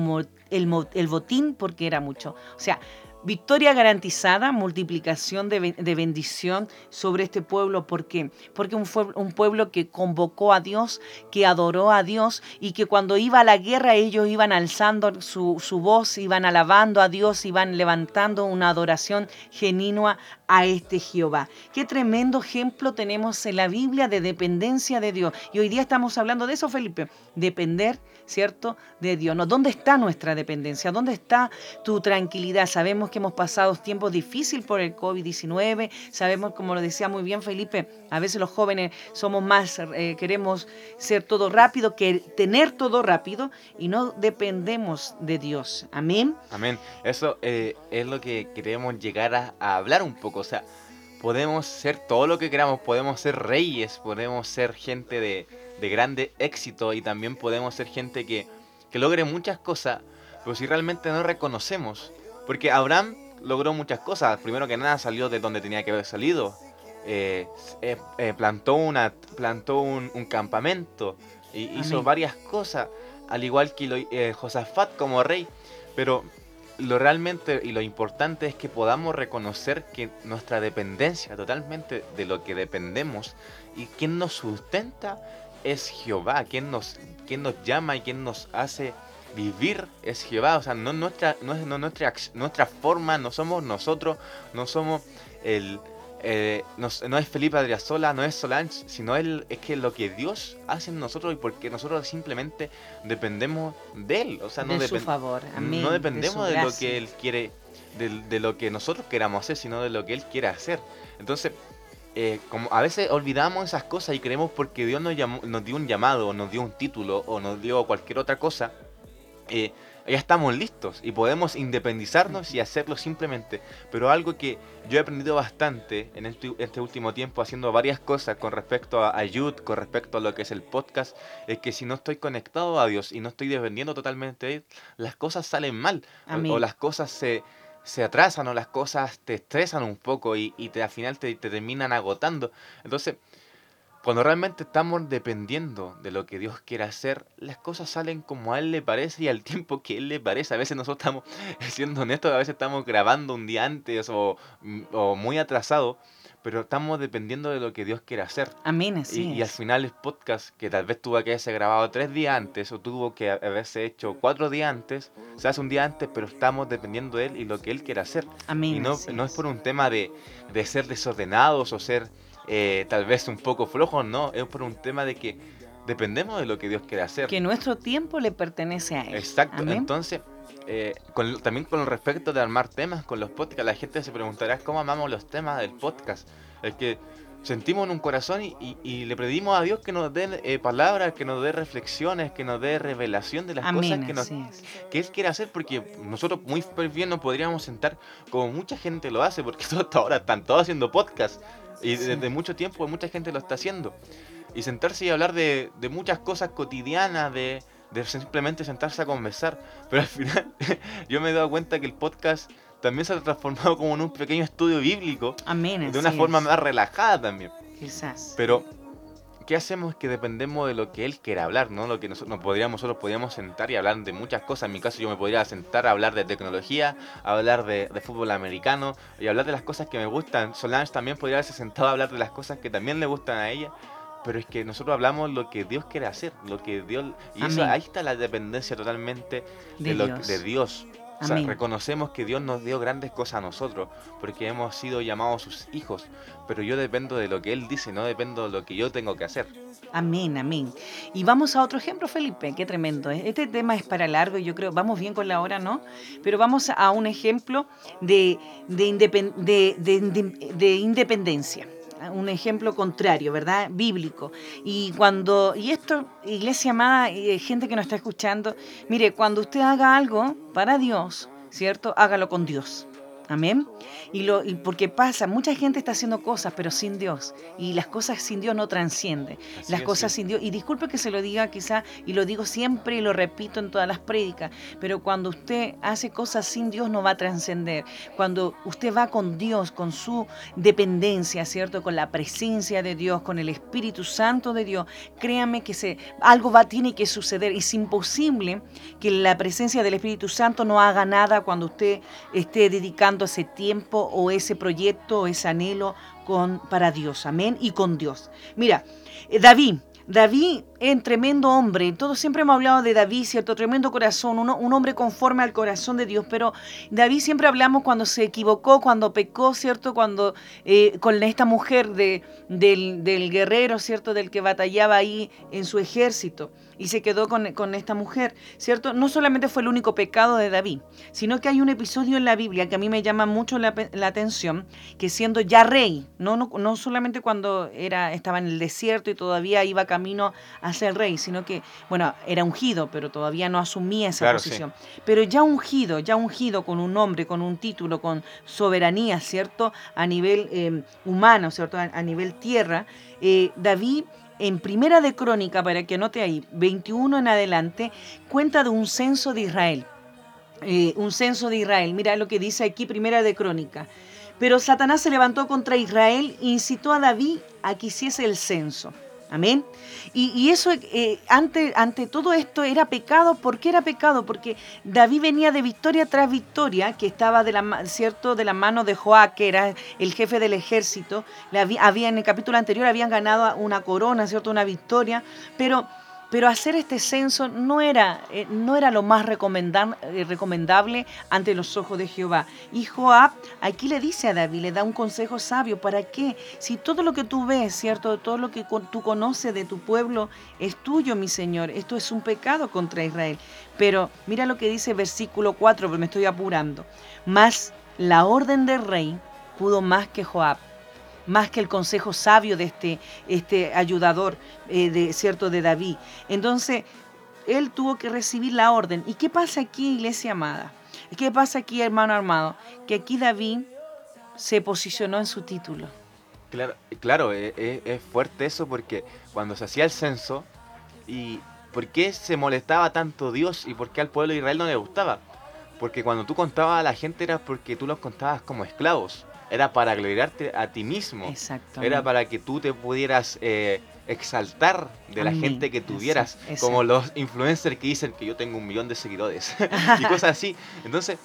el, el botín porque era mucho. O sea, Victoria garantizada, multiplicación de, bendición sobre este pueblo. ¿Por qué? Porque un, un pueblo que convocó a Dios, que adoró a Dios y que cuando iba a la guerra ellos iban alzando su, su voz, iban alabando a Dios, iban levantando una adoración genuina a este Jehová. Qué tremendo ejemplo tenemos en la Biblia de dependencia de Dios. Y hoy día estamos hablando de eso, Felipe, depender ¿cierto? De Dios. ¿no? ¿Dónde está nuestra dependencia? ¿Dónde está tu tranquilidad? Sabemos que hemos pasado tiempos difíciles por el COVID-19, sabemos, como lo decía muy bien Felipe, a veces los jóvenes somos más, eh, queremos ser todo rápido, que tener todo rápido y no dependemos de Dios. Amén. Amén. Eso eh, es lo que queremos llegar a, a hablar un poco, o sea, podemos ser todo lo que queramos, podemos ser reyes, podemos ser gente de de grande éxito y también podemos ser gente que, que logre muchas cosas, pero si realmente no reconocemos, porque Abraham logró muchas cosas, primero que nada salió de donde tenía que haber salido, eh, eh, eh, plantó, una, plantó un, campamento, y hizo varias cosas, al igual que lo, Josafat como rey, pero lo realmente y lo importante es que podamos reconocer que nuestra dependencia totalmente de lo que dependemos y quien nos sustenta es Jehová, quien nos, quien nos llama y quien nos hace vivir es Jehová, o sea, no nuestra, no, nuestra, nuestra forma, no somos nosotros, no somos el, eh, no, es Felipe Adriasola, no es Solange, sino él, es que lo que Dios hace en nosotros y porque nosotros simplemente dependemos de Él, o sea, no, de su favor. no dependemos de, lo que Él quiere, de, de, lo que nosotros queramos hacer, sino de lo que Él quiere hacer. Entonces, eh, como a veces olvidamos esas cosas y creemos porque Dios nos, llamó, nos dio un llamado, o nos dio un título, o nos dio cualquier otra cosa, eh, ya estamos listos y podemos independizarnos y hacerlo simplemente. Pero algo que yo he aprendido bastante en este, este último tiempo haciendo varias cosas con respecto a, a con respecto a lo que es el podcast, es que si no estoy conectado a Dios y no estoy dependiendo totalmente de Él, las cosas salen mal o las cosas se se atrasan o las cosas te estresan un poco y, te, al final te, terminan agotando. Entonces, cuando realmente estamos dependiendo de lo que Dios quiere hacer, las cosas salen como a Él le parece y al tiempo que Él le parece. A veces nosotros estamos, [LAUGHS] siendo honestos, a veces estamos grabando un día antes o, o muy atrasado, pero estamos dependiendo de lo que Dios quiere hacer. Amén, así y, y al final el podcast, que tal vez tuvo que haberse grabado tres días antes o tuvo que haberse hecho cuatro días antes, se hace un día antes, pero estamos dependiendo de Él y lo que Él quiere hacer. Amén. Y no, no es por un tema de, de ser desordenados o ser eh, tal vez un poco flojos, no, es por un tema de que dependemos de lo que Dios quiere hacer. Que nuestro tiempo le pertenece a Él. Exacto, entonces eh, también con respecto de armar temas con los podcasts, la gente se preguntará cómo amamos los temas del podcast. Es que sentimos en un corazón y, le pedimos a Dios que nos dé eh, palabras, que nos dé reflexiones, que nos dé revelación de las cosas que, que Él quiere hacer, porque nosotros muy bien nos podríamos sentar como mucha gente lo hace, porque [LAUGHS] hasta ahora están todos haciendo podcast y desde mucho tiempo mucha gente lo está haciendo. Y sentarse y hablar de, de muchas cosas cotidianas, de, de simplemente sentarse a conversar. Pero al final [LAUGHS] yo me he dado cuenta que el podcast también se ha transformado como en un pequeño estudio bíblico. Amén. De una forma más relajada también. Quizás. Pero, ¿qué hacemos? Que dependemos de lo que Él quiera hablar, ¿no? Lo que nosotros, nos podríamos, nosotros podríamos sentar y hablar de muchas cosas. En mi caso, yo me podría sentar a hablar de tecnología, hablar de, fútbol americano y hablar de las cosas que me gustan. Solange también podría haberse sentado a hablar de las cosas que también le gustan a ella pero es que nosotros hablamos lo que Dios quiere hacer, lo que Dios y eso, ahí está la dependencia totalmente de, Dios. de Dios. O sea, reconocemos que Dios nos dio grandes cosas a nosotros, porque hemos sido llamados sus hijos, pero yo dependo de lo que Él dice, no dependo de lo que yo tengo que hacer. Amén, amén. Y vamos a otro ejemplo, Felipe, qué tremendo. ¿eh? Este tema es para largo y yo creo, vamos bien con la hora, ¿no? Pero vamos a un ejemplo de, de, de independencia un ejemplo contrario, ¿verdad? Bíblico. Y cuando, y esto, iglesia amada, y gente que nos está escuchando, mire, cuando usted haga algo para Dios, ¿cierto? Hágalo con Dios. Amén. Y, lo, y porque pasa, mucha gente está haciendo cosas, pero sin Dios. Y las cosas sin Dios no transcienden. las cosas sin Dios. Y disculpe que se lo diga quizá, y lo digo siempre y lo repito en todas las prédicas, pero cuando usted hace cosas sin Dios no va a trascender. Cuando usted va con Dios, con su dependencia, ¿cierto? Con la presencia de Dios, con el Espíritu Santo de Dios, créame que se, algo va, tiene que suceder. Es imposible que la presencia del Espíritu Santo no haga nada cuando usted esté dedicando ese tiempo o ese proyecto o ese anhelo con, para Dios. Amén. Y con Dios. Mira, eh, David. David es tremendo hombre, todos siempre hemos hablado de David, ¿cierto? Tremendo corazón, un hombre conforme al corazón de Dios, pero David siempre hablamos cuando se equivocó, cuando pecó, ¿cierto? Cuando eh, con esta mujer de, del, del, guerrero, ¿cierto? Del que batallaba ahí en su ejército y se quedó con, esta mujer, ¿cierto? No solamente fue el único pecado de David, sino que hay un episodio en la Biblia que a mí me llama mucho la, atención, que siendo ya rey, no, no, no, solamente cuando era, estaba en el desierto y todavía iba camino a ser rey, sino que, bueno, era ungido, pero todavía no asumía esa posición. Pero ya ungido, ya ungido con un nombre, con un título, con soberanía, ¿cierto? A nivel eh, humano, ¿cierto? A, nivel tierra, eh, David en Primera de Crónica, para que anote ahí, 21 en adelante, cuenta de un censo de Israel. Eh, un censo de Israel. Mira lo que dice aquí Primera de Crónica. Pero Satanás se levantó contra Israel e incitó a David a que hiciese el censo. Amén. Y, eso, eh, ante, ante todo esto, era pecado. ¿Por qué era pecado? Porque David venía de victoria tras victoria, que estaba de la, ¿cierto? de la mano de Joá, que era el jefe del ejército. había, en el capítulo anterior habían ganado una corona, ¿cierto? una victoria. Pero pero hacer este censo no era, eh, no era lo más eh, recomendable ante los ojos de Jehová. Y Joab aquí le dice a David, le da un consejo sabio, ¿para qué? Si todo lo que tú ves, ¿cierto? Todo lo que tú conoces de tu pueblo es tuyo, mi Señor, esto es un pecado contra Israel. Pero mira lo que dice versículo 4, pero me estoy apurando. Más la orden del rey pudo más que Joab más que el consejo sabio de este, este ayudador, eh, de, ¿cierto?, de David. Entonces, él tuvo que recibir la orden. ¿Y qué pasa aquí, iglesia amada? ¿Qué pasa aquí, hermano armado? Que aquí David se posicionó en su título. Claro, claro es, e, es fuerte eso porque cuando se hacía el censo, ¿y por qué se molestaba tanto Dios y por qué al pueblo de Israel no le gustaba? Porque cuando tú contabas a la gente era porque tú los contabas como esclavos era para gloriarte a ti mismo. Era para que tú te pudieras eh, exaltar de la gente que tuvieras, como los influencers que dicen que yo tengo un millón de seguidores [LAUGHS] y cosas así. Entonces,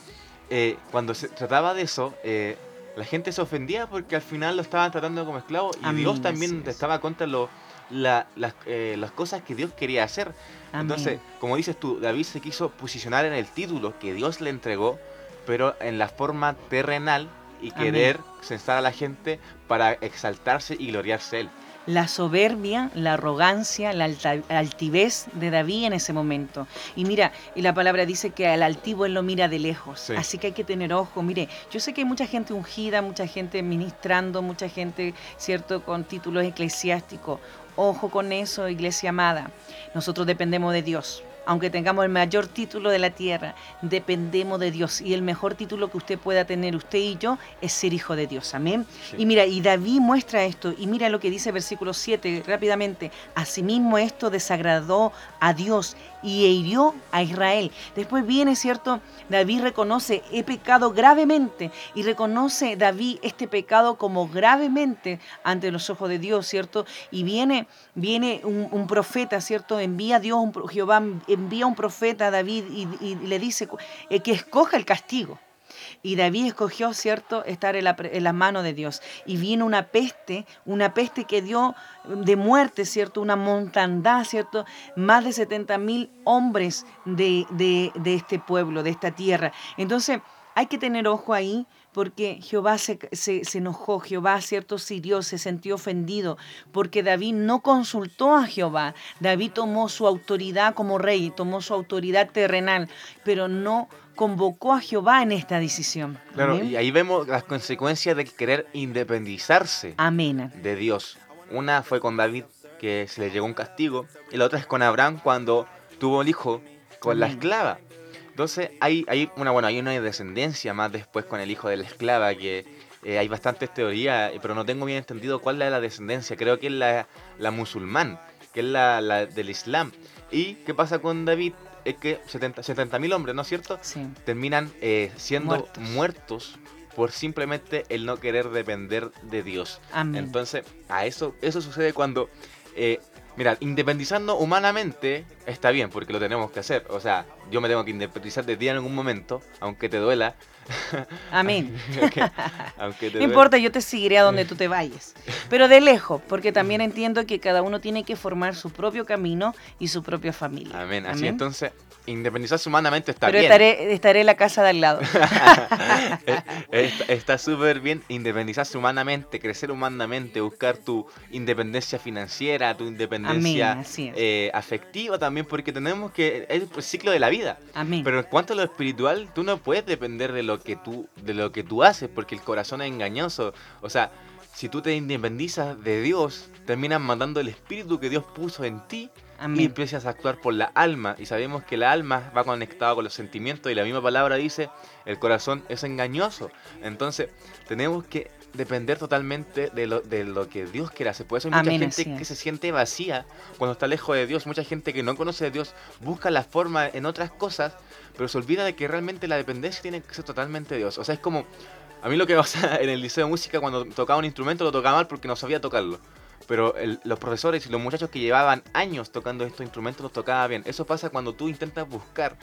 eh, cuando se trataba de eso, eh, la gente se ofendía porque al final lo estaban tratando como esclavo y Dios también estaba contra lo, las, eh, las, cosas que Dios quería hacer. Entonces, como dices tú, David se quiso posicionar en el título que Dios le entregó, pero en la forma terrenal y querer censar a la gente para exaltarse y gloriarse él la soberbia, la arrogancia, la altivez de David en ese momento. Y mira, y la palabra dice que al altivo él lo mira de lejos. Así que hay que tener ojo. Mire, yo sé que hay mucha gente ungida, mucha gente ministrando, mucha gente, ¿cierto?, con títulos eclesiásticos. Ojo con eso, iglesia amada. Nosotros dependemos de Dios aunque tengamos el mayor título de la tierra, dependemos de Dios. Y el mejor título que usted pueda tener, usted y yo, es ser hijo de Dios. Amén. Y mira, y David muestra esto. Y mira lo que dice versículo 7 rápidamente. Asimismo esto desagradó a Dios y hirió a Israel. Después viene, ¿cierto? David reconoce, he pecado gravemente. Y reconoce David este pecado como gravemente ante los ojos de Dios, ¿cierto? Y viene, viene un, profeta, ¿cierto? Envía a Dios, un, Jehová envía un profeta a David y, le dice eh, que escoja el castigo. Y David escogió, ¿cierto?, estar en, la, las manos de Dios. Y vino una peste, una peste que dio de muerte, ¿cierto?, una montandad, ¿cierto?, más de 70 mil hombres de, de, de este pueblo, de esta tierra. Entonces, hay que tener ojo ahí porque Jehová se, se, enojó, Jehová, cierto, Dios se sintió ofendido, porque David no consultó a Jehová. David tomó su autoridad como rey, tomó su autoridad terrenal, pero no convocó a Jehová en esta decisión. Claro, y ahí vemos las consecuencias de querer independizarse Amén. de Dios. Una fue con David, que se le llegó un castigo, y la otra es con Abraham cuando tuvo un hijo con la esclava. Entonces hay, hay una bueno hay una descendencia más después con el hijo de la esclava que eh, hay bastantes teorías, pero no tengo bien entendido cuál es la descendencia. Creo que es la, la musulmán, que es la, la, del Islam. ¿Y qué pasa con David? Es que 70 mil hombres, ¿no es cierto? Sí. Terminan eh, siendo muertos. por simplemente el no querer depender de Dios. Amén. Entonces, a eso, eso sucede cuando eh, Mira, independizando humanamente está bien, porque lo tenemos que hacer. O sea, yo me tengo que independizar de ti en algún momento, aunque te duela. [LAUGHS] Amén. [LAUGHS] no importa, yo te seguiré a donde tú te vayas. Pero de lejos, porque también entiendo que cada uno tiene que formar su propio camino y su propia familia. Amén. Así entonces, independizarse humanamente está bien. Pero estaré, estaré en la casa de al lado. [LAUGHS] está súper bien independizarse humanamente, crecer humanamente, buscar tu independencia financiera, tu independencia eh, afectiva también, porque tenemos que. Es el ciclo de la vida. Amén. Pero en cuanto a lo espiritual, tú no puedes depender de lo que tú, de lo que tú haces, porque el corazón es engañoso. O sea, si tú te independizas de Dios, terminas mandando el espíritu que Dios puso en ti y empiezas a actuar por la alma. Y sabemos que la alma va conectada con los sentimientos y la misma palabra dice, el corazón es engañoso. Entonces, tenemos que depender totalmente de lo, de lo que Dios quiere hacer. Por eso hay mucha gente que se siente vacía cuando está lejos de Dios. Mucha gente que no conoce a Dios busca la forma en otras cosas, pero se olvida de que realmente la dependencia tiene que ser totalmente de Dios. O sea, es como... A mí lo que [LAUGHS] pasa en el liceo de música cuando tocaba un instrumento lo tocaba mal porque no sabía tocarlo pero los profesores y los muchachos que llevaban años tocando estos instrumentos los tocaba bien. Eso pasa cuando tú intentas buscar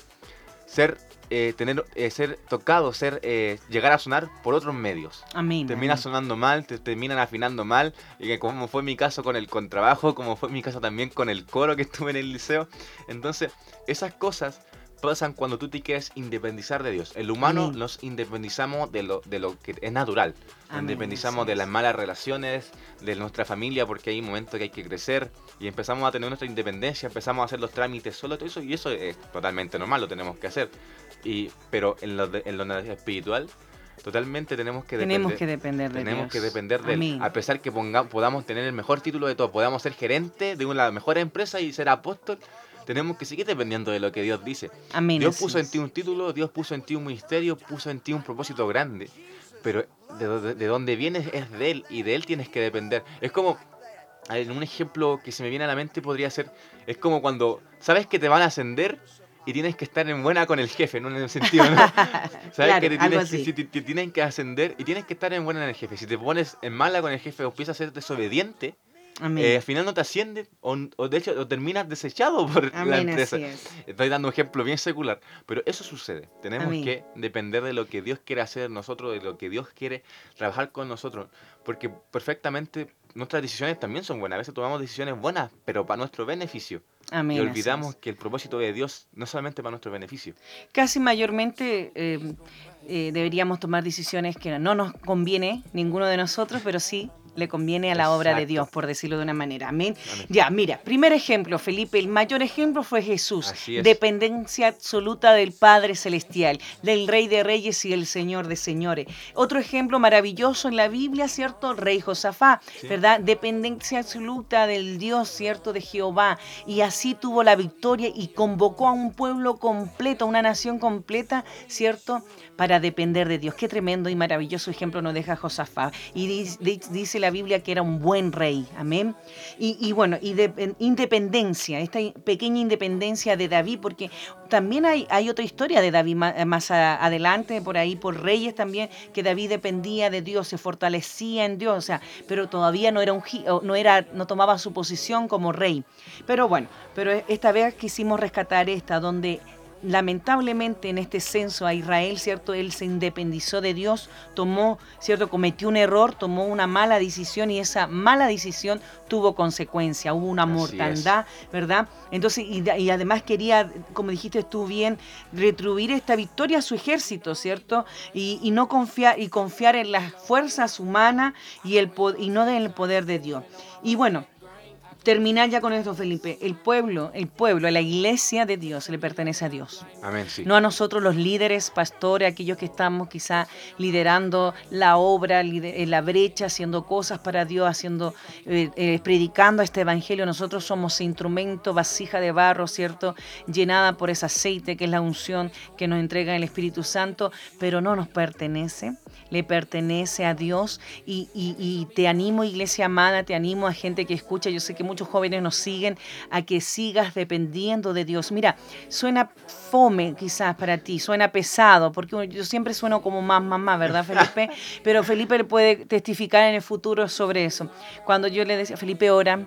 ser, eh, tener, eh, ser tocado, ser, eh, llegar a sonar por otros medios. Amén. Terminas sonando mal, te terminan afinando mal, y que como fue mi caso con el contrabajo, como fue mi caso también con el coro que estuve en el liceo. Entonces, esas cosas pasan cuando tú te quieres independizar de Dios. El humano nos independizamos de lo, de lo que es natural. Nos independizamos de las malas relaciones, de nuestra familia, porque hay momentos que hay que crecer y empezamos a tener nuestra independencia, empezamos a hacer los trámites solo, todo eso, y eso es totalmente normal, lo tenemos que hacer. Y, pero en lo, en lo espiritual, totalmente tenemos que depender. Tenemos que depender de Tenemos que depender de él. A pesar que podamos tener el mejor título de todo, podamos ser gerente de una mejor empresa y ser apóstol, tenemos que seguir dependiendo de lo que Dios dice. Dios puso en ti un título, Dios puso en ti un ministerio, puso en ti un propósito grande, pero de, de, donde vienes es de Él y de Él tienes que depender. Es como, un ejemplo que se me viene a la mente podría ser, es como cuando sabes que te van a ascender y tienes que estar en buena con el jefe, ¿no? En el sentido, ¿no? [LAUGHS] [LAUGHS] Sabes que, te tienes, que, te, tienen que ascender y tienes que estar en buena con el jefe. Si te pones en mala con el jefe o empiezas a ser desobediente, eh, al final no te asciende o, de hecho o terminas desechado por la empresa. Estoy dando un ejemplo bien secular, pero eso sucede. Tenemos que depender de lo que Dios quiere hacer nosotros, de lo que Dios quiere trabajar con nosotros, porque perfectamente nuestras decisiones también son buenas. A veces tomamos decisiones buenas, pero para nuestro beneficio. y olvidamos que el propósito de Dios no solamente para nuestro beneficio. Casi mayormente eh, eh, deberíamos tomar decisiones que no nos conviene ninguno de nosotros, pero sí le conviene a la obra de Dios, por decirlo de una manera. Amén. Ya, mira, primer ejemplo, Felipe, el mayor ejemplo fue Jesús. Dependencia absoluta del Padre Celestial, del Rey de Reyes y el Señor de Señores. Otro ejemplo maravilloso en la Biblia, ¿cierto? Rey Josafá, ¿verdad? Dependencia absoluta del Dios, ¿cierto? De Jehová. Y así tuvo la victoria y convocó a un pueblo completo, a una nación completa, ¿cierto? Para depender de Dios. Qué tremendo y maravilloso ejemplo nos deja Josafá. Y dice la la Biblia que era un buen rey. Amén. Y, bueno, y de, independencia, esta pequeña independencia de David, porque también hay, hay otra historia de David más, adelante, por ahí, por reyes también, que David dependía de Dios, se fortalecía en Dios, o sea, pero todavía no era un no era, no tomaba su posición como rey. Pero bueno, pero esta vez quisimos rescatar esta, donde lamentablemente en este censo a Israel, ¿cierto? Él se independizó de Dios, tomó, ¿cierto? Cometió un error, tomó una mala decisión y esa mala decisión tuvo consecuencia, hubo una mortandad, ¿verdad? Entonces, y, además quería, como dijiste tú bien, retribuir esta victoria a su ejército, ¿cierto? Y, no confiar, y confiar en las fuerzas humanas y, el, y no en el poder de Dios. Y bueno, terminar ya con esto, Felipe. El pueblo, el pueblo, la iglesia de Dios le pertenece a Dios. Amén, sí. No a nosotros los líderes, pastores, aquellos que estamos quizá liderando la obra, en la brecha, haciendo cosas para Dios, haciendo, eh, eh, predicando este evangelio. Nosotros somos instrumento, vasija de barro, ¿cierto? Llenada por ese aceite que es la unción que nos entrega el Espíritu Santo, pero no nos pertenece le pertenece a Dios y, y, te animo, iglesia amada, te animo a gente que escucha, yo sé que muchos jóvenes nos siguen, a que sigas dependiendo de Dios. Mira, suena fome quizás para ti, suena pesado, porque yo siempre sueno como más mamá, ¿verdad, [LAUGHS] Felipe? Pero Felipe puede testificar en el futuro sobre eso. Cuando yo le decía, Felipe, ora,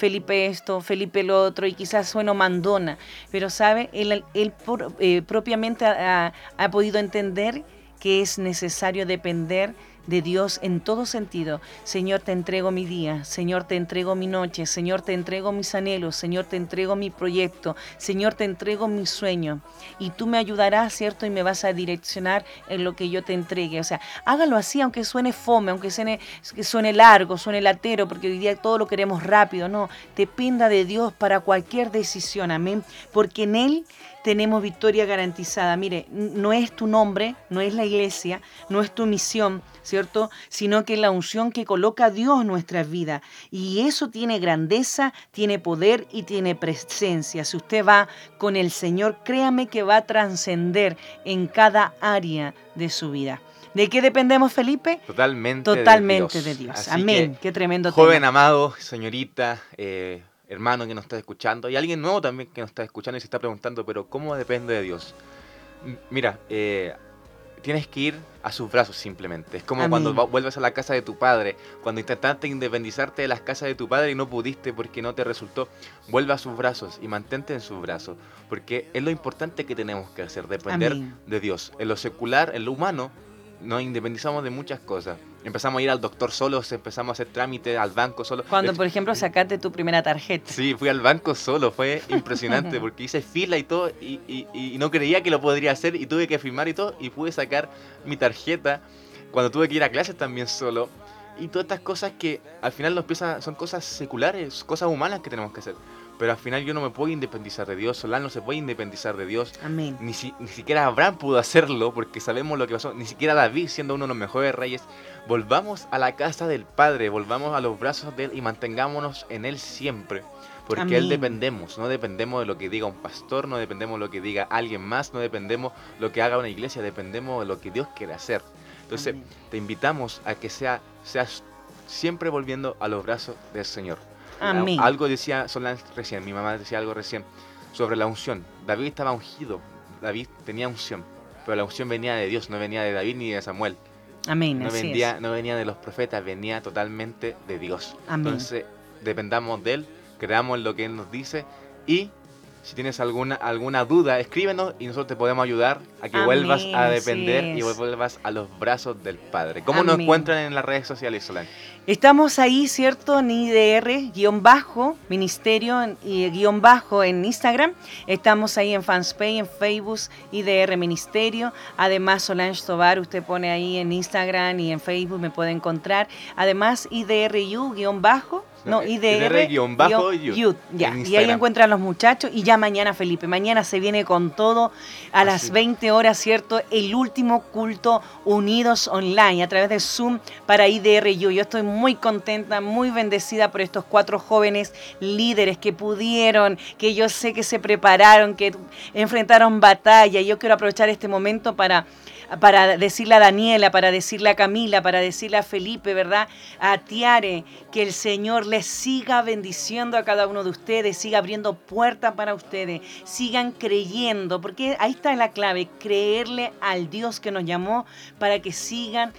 Felipe esto, Felipe lo otro, y quizás sueno mandona, pero sabe, él, él eh, propiamente ha, ha, podido entender que es necesario depender de Dios en todo sentido. Señor, te entrego mi día, Señor, te entrego mi noche, Señor, te entrego mis anhelos, Señor, te entrego mi proyecto, Señor, te entrego mi sueño. Y tú me ayudarás, ¿cierto? Y me vas a direccionar en lo que yo te entregue. O sea, hágalo así, aunque suene fome, aunque suene, suene largo, suene latero, porque hoy día todo lo queremos rápido. No, dependa de Dios para cualquier decisión, amén. Porque en Él tenemos victoria garantizada. Mire, no es tu nombre, no es la iglesia, no es tu misión, ¿cierto? Sino que es la unción que coloca Dios en nuestras vidas. Y eso tiene grandeza, tiene poder y tiene presencia. Si usted va con el Señor, créame que va a trascender en cada área de su vida. ¿De qué dependemos, Felipe? Totalmente. Totalmente de Dios. Amén. Qué tremendo. Joven amado, señorita, eh, hermano que nos está escuchando y alguien nuevo también que nos está escuchando y se está preguntando, pero ¿cómo depende de Dios? Mira, eh, tienes que ir a sus brazos simplemente. Es como cuando vuelves a la casa de tu padre, cuando intentaste independizarte de las casas de tu padre y no pudiste porque no te resultó, vuelve a sus brazos y mantente en sus brazos, porque es lo importante que tenemos que hacer, depender de Dios. En lo secular, en lo humano, nos independizamos de muchas cosas. Empezamos a ir al doctor solos, empezamos a hacer trámites al banco solo. Cuando, por ejemplo, sacaste tu primera tarjeta. Sí, fui al banco solo, fue impresionante [LAUGHS] porque hice fila y todo y, y, no creía que lo podría hacer y tuve que firmar y todo y pude sacar mi tarjeta. Cuando tuve que ir a clases también solo. Y todas estas cosas que al final nos empiezan, son cosas seculares, cosas humanas que tenemos que hacer pero al final yo no me puedo independizar de Dios, Solán no se puede independizar de Dios. Amén. Ni, ni siquiera Abraham pudo hacerlo, porque sabemos lo que pasó, ni siquiera David, siendo uno de los mejores reyes. Volvamos a la casa del Padre, volvamos a los brazos de Él y mantengámonos en Él siempre. Porque Él dependemos, no dependemos de lo que diga un pastor, no dependemos de lo que diga alguien más, no dependemos de lo que haga una iglesia, dependemos de lo que Dios quiere hacer. Entonces, te invitamos a que sea, seas siempre volviendo a los brazos del Señor. Algo decía Solange recién, mi mamá decía algo recién sobre la unción. David estaba ungido, David tenía unción, pero la unción venía de Dios, no venía de David ni de Samuel. Amén. No, venía, no venía de los profetas, venía totalmente de Dios. Entonces, dependamos de Él, creamos en lo que Él nos dice y si tienes alguna, alguna duda, escríbenos y nosotros te podemos ayudar a que vuelvas a depender y vuelvas a los brazos del Padre. ¿Cómo nos encuentran en las redes sociales, Solán? Estamos ahí, ¿cierto? En IDR, guion bajo, ministerio, y guion bajo en Instagram. Estamos ahí en Fanspay, en Facebook, IDR Ministerio. Además, Solange Tobar, usted pone ahí en Instagram y en Facebook, me puede encontrar. Además, IDRU, guion bajo, no, IDR, bajo youth. Ya, y ahí encuentran los muchachos. Y ya mañana, Felipe, mañana se viene con todo a las 20 horas, ¿cierto? El último culto unidos online a través de Zoom para IDRU. Yo estoy muy contenta, muy bendecida por estos cuatro jóvenes líderes que pudieron, que yo sé que se prepararon, que enfrentaron batalla. Yo quiero aprovechar este momento para para decirle a Daniela, para decirle a Camila, para decirle a Felipe, ¿verdad? A Tiare, que el Señor les siga bendiciendo a cada uno de ustedes, siga abriendo puertas para ustedes, sigan creyendo, porque ahí está la clave, creerle al Dios que nos llamó para que sigan,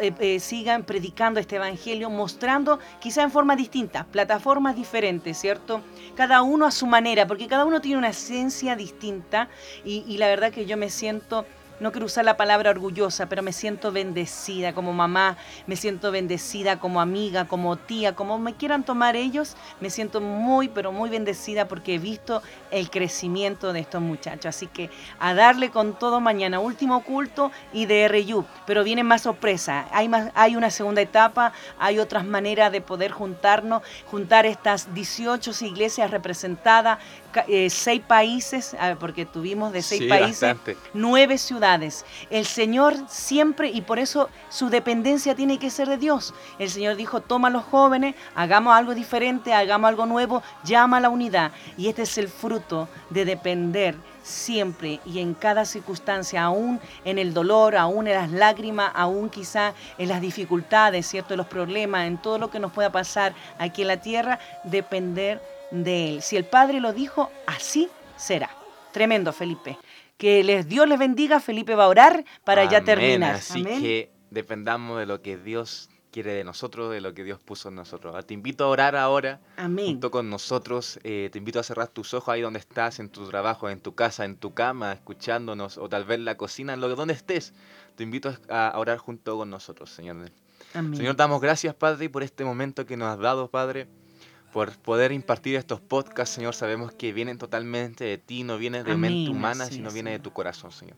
eh, eh, sigan predicando este Evangelio, mostrando quizá en forma distinta, plataformas diferentes, ¿cierto? Cada uno a su manera, porque cada uno tiene una esencia distinta y la verdad que yo me siento no quiero usar la palabra orgullosa, pero me siento bendecida como mamá, me siento bendecida como amiga, como tía, como me quieran tomar ellos, me siento muy, pero muy bendecida porque he visto el crecimiento de estos muchachos. Así que a darle con todo mañana, último culto y de RU, pero viene más sorpresa. Hay, más, hay una segunda etapa, hay otras maneras de poder juntarnos, juntar estas 18 iglesias representadas, eh, seis países, porque tuvimos de seis países, nueve ciudades. El Señor siempre, y por eso su dependencia tiene que ser de Dios. El Señor dijo, toma a los jóvenes, hagamos algo diferente, hagamos algo nuevo, llama a la unidad. Y este es el fruto de depender siempre y en cada circunstancia, aún en el dolor, aún en las lágrimas, aún quizá en las dificultades, ¿cierto? En los problemas, en todo lo que nos pueda pasar aquí en la tierra, depender de Él. Si el Padre lo dijo, así será. Tremendo, Felipe. Que les, Dios les bendiga. Felipe va a orar para ya terminar. Así que dependamos de lo que Dios quiere de nosotros, de lo que Dios puso en nosotros. Ah, te invito a orar ahora Amén. junto con nosotros. Eh, te invito a cerrar tus ojos ahí donde estás, en tu trabajo, en tu casa, en tu cama, escuchándonos, o tal vez en la cocina, en lo donde estés. Te invito a orar junto con nosotros, Señor. Amén. Señor, damos gracias, Padre, por este momento que nos has dado, Padre por poder impartir estos podcasts, Señor. Sabemos que vienen totalmente de ti, no vienen de mente humana, sino viene de tu corazón, Señor.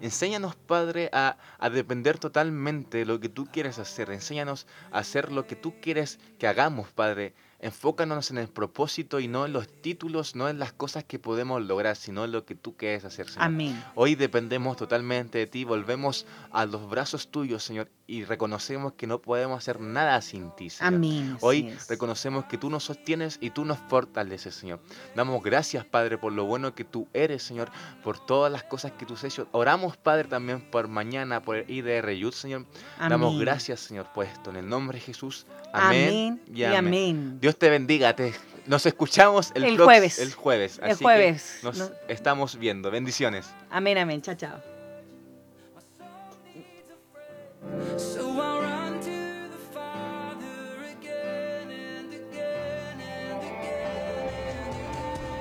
Enséñanos, Padre, a, a, depender totalmente de lo que tú quieres hacer. Enséñanos a hacer lo que tú quieres que hagamos, Padre, Enfócanos en el propósito y no en los títulos, no en las cosas que podemos lograr, sino en lo que tú quieres hacer, Señor. Amén. Hoy dependemos totalmente de ti, volvemos a los brazos tuyos, Señor, y reconocemos que no podemos hacer nada sin ti, Señor. Amén. Hoy reconocemos que tú nos sostienes y tú nos fortaleces, Señor. Damos gracias, Padre, por lo bueno que tú eres, Señor, por todas las cosas que tú has hecho. Oramos, Padre, también por mañana, por el IDR Youth, Señor. Damos gracias, Señor, por esto. En el nombre de Jesús. Amén, y amén. Dios te bendiga. Te, nos escuchamos el, jueves. El jueves. El jueves. nos estamos viendo. Bendiciones. Amén, amén. Chao, chao. So